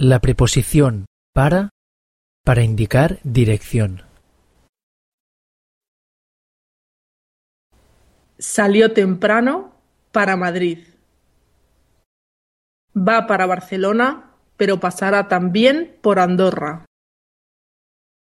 La preposición para para indicar dirección. Salió temprano para Madrid. Va para Barcelona, pero pasará también por Andorra.